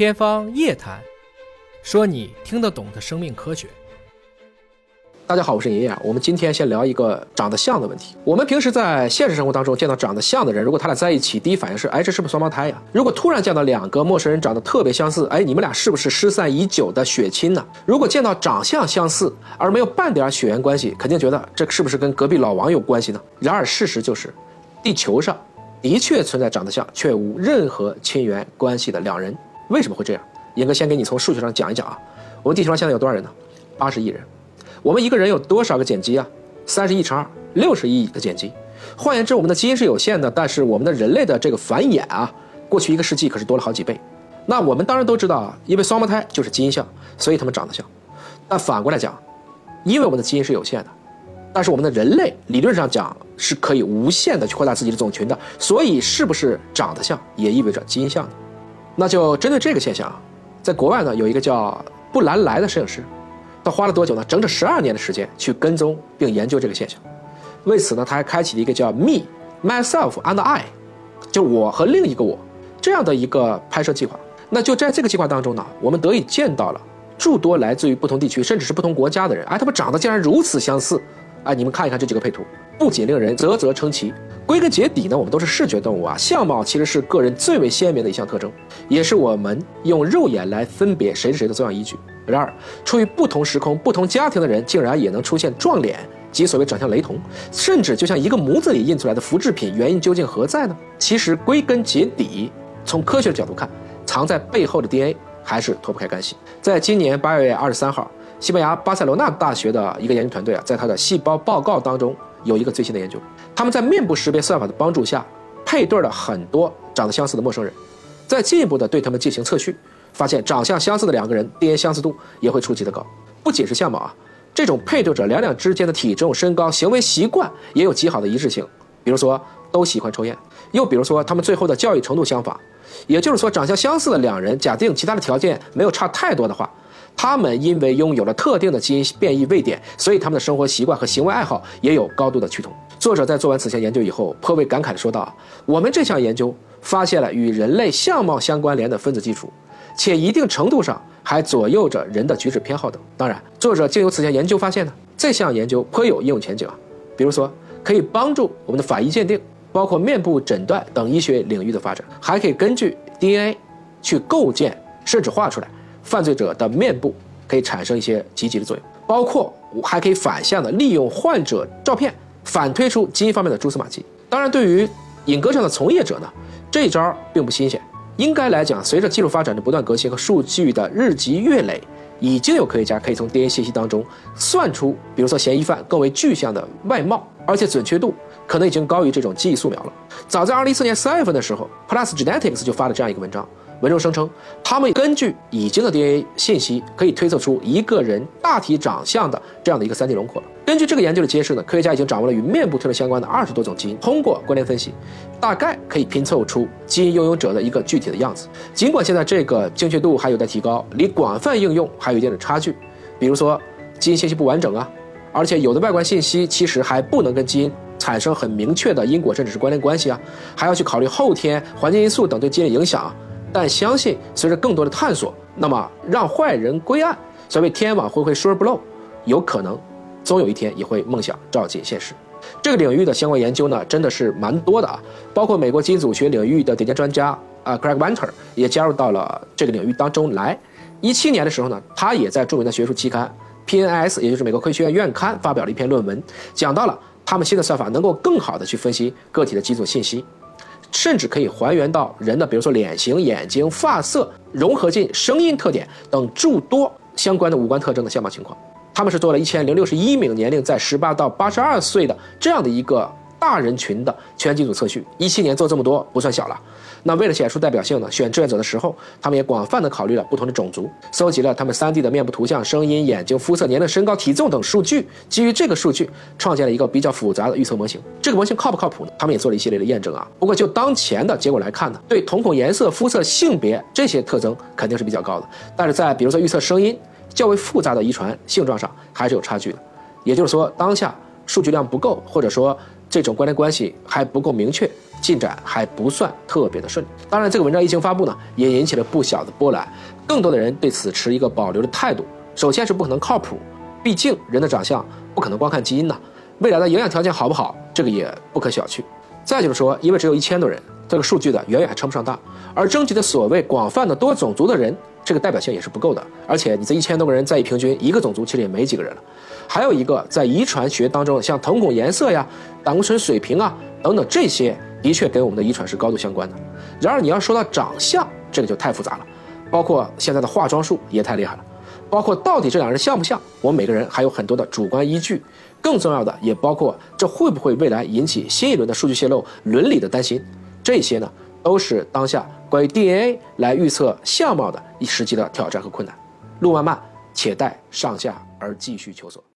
天方夜谭，说你听得懂的生命科学。大家好，我是爷爷。我们今天先聊一个长得像的问题。我们平时在现实生活当中见到长得像的人，如果他俩在一起，第一反应是，哎，这是不是双胞胎呀？如果突然见到两个陌生人长得特别相似，哎，你们俩是不是失散已久的血亲呢？如果见到长相相似而没有半点血缘关系，肯定觉得这是不是跟隔壁老王有关系呢？然而事实就是，地球上的确存在长得像却无任何亲缘关系的两人。为什么会这样？严哥先给你从数学上讲一讲啊。我们地球上现在有多少人呢？八十亿人。我们一个人有多少个碱基啊？三十亿乘二，六十亿个碱基。换言之，我们的基因是有限的，但是我们的人类的这个繁衍啊，过去一个世纪可是多了好几倍。那我们当然都知道啊，因为双胞胎就是基因像，所以他们长得像。但反过来讲，因为我们的基因是有限的，但是我们的人类理论上讲是可以无限的去扩大自己的种群的，所以是不是长得像也意味着基因像呢？那就针对这个现象啊，在国外呢有一个叫布兰莱的摄影师。他花了多久呢？整整十二年的时间去跟踪并研究这个现象。为此呢，他还开启了一个叫 “Me, Myself and I”，就我和另一个我这样的一个拍摄计划。那就在这个计划当中呢，我们得以见到了诸多来自于不同地区甚至是不同国家的人。哎，他们长得竟然如此相似！哎，你们看一看这几个配图，不仅令人啧啧称奇。归根结底呢，我们都是视觉动物啊，相貌其实是个人最为鲜明的一项特征，也是我们用肉眼来分别谁是谁的重要依据。然而，处于不同时空、不同家庭的人，竟然也能出现撞脸，即所谓长相雷同，甚至就像一个模子里印出来的复制品，原因究竟何在呢？其实归根结底，从科学的角度看，藏在背后的 DNA 还是脱不开干系。在今年八月二十三号，西班牙巴塞罗那大学的一个研究团队啊，在他的细胞报告当中。有一个最新的研究，他们在面部识别算法的帮助下，配对了很多长得相似的陌生人，再进一步的对他们进行测序，发现长相相似的两个人，DNA 相似度也会出奇的高。不仅是相貌啊，这种配对者两两之间的体重、身高、行为习惯也有极好的一致性。比如说，都喜欢抽烟；又比如说，他们最后的教育程度相仿。也就是说，长相相似的两人，假定其他的条件没有差太多的话。他们因为拥有了特定的基因变异位点，所以他们的生活习惯和行为爱好也有高度的趋同。作者在做完此项研究以后，颇为感慨地说道：“我们这项研究发现了与人类相貌相关联的分子基础，且一定程度上还左右着人的举止偏好等。当然，作者经由此项研究发现呢，这项研究颇有应用前景啊，比如说可以帮助我们的法医鉴定，包括面部诊断等医学领域的发展，还可以根据 DNA 去构建甚至画出来。”犯罪者的面部可以产生一些积极的作用，包括还可以反向的利用患者照片反推出基因方面的蛛丝马迹。当然，对于影歌上的从业者呢，这一招并不新鲜。应该来讲，随着技术发展的不断革新和数据的日积月累，已经有科学家可以从 DNA 信息当中算出，比如说嫌疑犯更为具象的外貌，而且准确度可能已经高于这种记忆素描了。早在2014年3月份的时候，Plus Genetics 就发了这样一个文章。文中声称，他们根据已经的 DNA 信息，可以推测出一个人大体长相的这样的一个 3D 轮廓。根据这个研究的揭示呢，科学家已经掌握了与面部特征相关的二十多种基因，通过关联分析，大概可以拼凑出基因拥有者的一个具体的样子。尽管现在这个精确度还有待提高，离广泛应用还有一定的差距。比如说，基因信息不完整啊，而且有的外观信息其实还不能跟基因产生很明确的因果甚至是关联关系啊，还要去考虑后天环境因素等对基因的影响。但相信随着更多的探索，那么让坏人归案，所谓天网恢恢疏而不漏，有可能，总有一天也会梦想照进现实。这个领域的相关研究呢，真的是蛮多的啊，包括美国基因组学领域的顶尖专家啊，Craig Venter 也加入到了这个领域当中来。一七年的时候呢，他也在著名的学术期刊 PNS，也就是美国科学院院刊发表了一篇论文，讲到了他们新的算法能够更好的去分析个体的基因组信息。甚至可以还原到人的，比如说脸型、眼睛、发色，融合进声音特点等诸多相关的五官特征的相貌情况。他们是做了一千零六十一名年龄在十八到八十二岁的这样的一个。大人群的全基组测序，一七年做这么多不算小了。那为了显出代表性呢，选志愿者的时候，他们也广泛的考虑了不同的种族，搜集了他们 3D 的面部图像、声音、眼睛、肤色、年龄、身高、体重等数据。基于这个数据，创建了一个比较复杂的预测模型。这个模型靠不靠谱呢？他们也做了一系列的验证啊。不过就当前的结果来看呢，对瞳孔颜色、肤色、性别这些特征肯定是比较高的。但是在比如说预测声音较为复杂的遗传性状上，还是有差距的。也就是说，当下数据量不够，或者说。这种关联关系还不够明确，进展还不算特别的顺利。当然，这个文章一经发布呢，也引起了不小的波澜，更多的人对此持一个保留的态度。首先是不可能靠谱，毕竟人的长相不可能光看基因呐，未来的营养条件好不好，这个也不可小觑。再就是说，因为只有一千多人，这个数据的远远还称不上大，而征集的所谓广泛的多种族的人，这个代表性也是不够的。而且你这一千多个人再一平均，一个种族其实也没几个人了。还有一个在遗传学当中，像瞳孔颜色呀、胆固醇水平啊等等这些，的确跟我们的遗传是高度相关的。然而你要说到长相，这个就太复杂了，包括现在的化妆术也太厉害了。包括到底这两人像不像，我们每个人还有很多的主观依据。更重要的，也包括这会不会未来引起新一轮的数据泄露、伦理的担心。这些呢，都是当下关于 DNA 来预测相貌的一时期的挑战和困难。路漫漫，且待上下而继续求索。